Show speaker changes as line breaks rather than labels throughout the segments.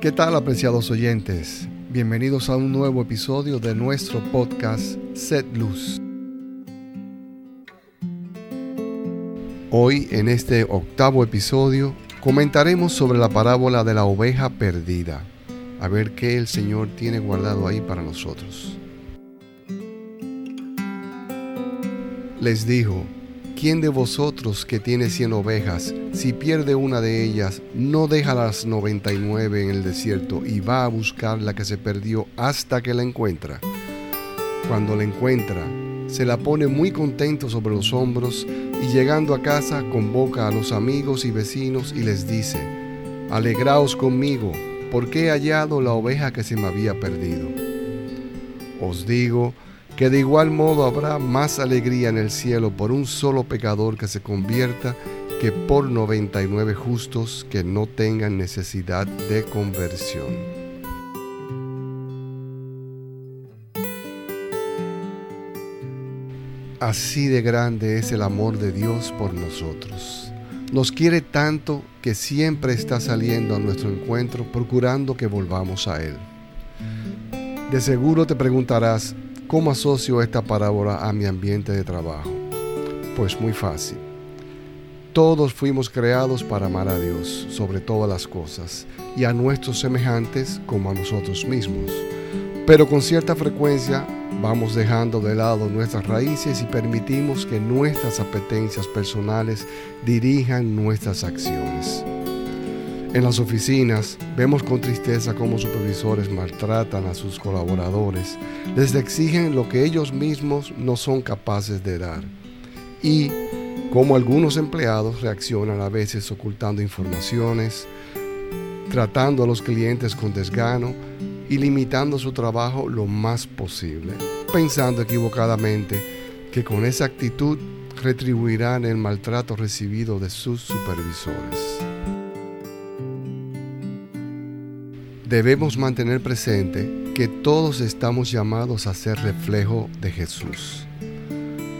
¿Qué tal apreciados oyentes? Bienvenidos a un nuevo episodio de nuestro podcast Set Luz. Hoy en este octavo episodio comentaremos sobre la parábola de la oveja perdida. A ver qué el Señor tiene guardado ahí para nosotros. Les dijo, ¿quién de vosotros que tiene cien ovejas, si pierde una de ellas, no deja las noventa y nueve en el desierto y va a buscar la que se perdió hasta que la encuentra? Cuando la encuentra, se la pone muy contento sobre los hombros y llegando a casa convoca a los amigos y vecinos y les dice, Alegraos conmigo, porque he hallado la oveja que se me había perdido. Os digo, que de igual modo habrá más alegría en el cielo por un solo pecador que se convierta que por 99 justos que no tengan necesidad de conversión. Así de grande es el amor de Dios por nosotros. Nos quiere tanto que siempre está saliendo a nuestro encuentro procurando que volvamos a Él. De seguro te preguntarás, ¿Cómo asocio esta parábola a mi ambiente de trabajo? Pues muy fácil. Todos fuimos creados para amar a Dios sobre todas las cosas y a nuestros semejantes como a nosotros mismos. Pero con cierta frecuencia vamos dejando de lado nuestras raíces y permitimos que nuestras apetencias personales dirijan nuestras acciones. En las oficinas vemos con tristeza cómo supervisores maltratan a sus colaboradores, les exigen lo que ellos mismos no son capaces de dar y cómo algunos empleados reaccionan a veces ocultando informaciones, tratando a los clientes con desgano y limitando su trabajo lo más posible, pensando equivocadamente que con esa actitud retribuirán el maltrato recibido de sus supervisores. Debemos mantener presente que todos estamos llamados a ser reflejo de Jesús.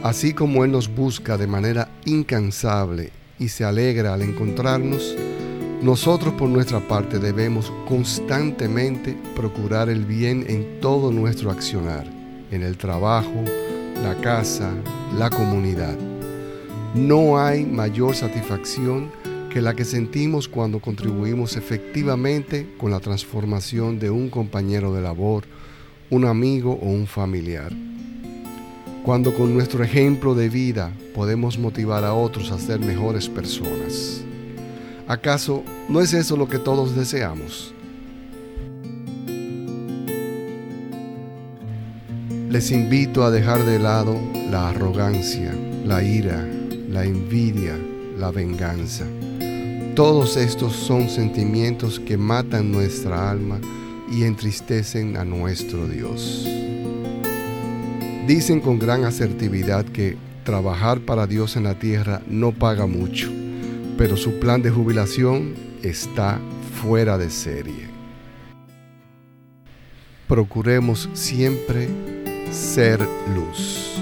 Así como Él nos busca de manera incansable y se alegra al encontrarnos, nosotros por nuestra parte debemos constantemente procurar el bien en todo nuestro accionar, en el trabajo, la casa, la comunidad. No hay mayor satisfacción que la que sentimos cuando contribuimos efectivamente con la transformación de un compañero de labor, un amigo o un familiar. Cuando con nuestro ejemplo de vida podemos motivar a otros a ser mejores personas. ¿Acaso no es eso lo que todos deseamos? Les invito a dejar de lado la arrogancia, la ira, la envidia, la venganza todos estos son sentimientos que matan nuestra alma y entristecen a nuestro Dios. Dicen con gran asertividad que trabajar para Dios en la tierra no paga mucho, pero su plan de jubilación está fuera de serie. Procuremos siempre ser luz.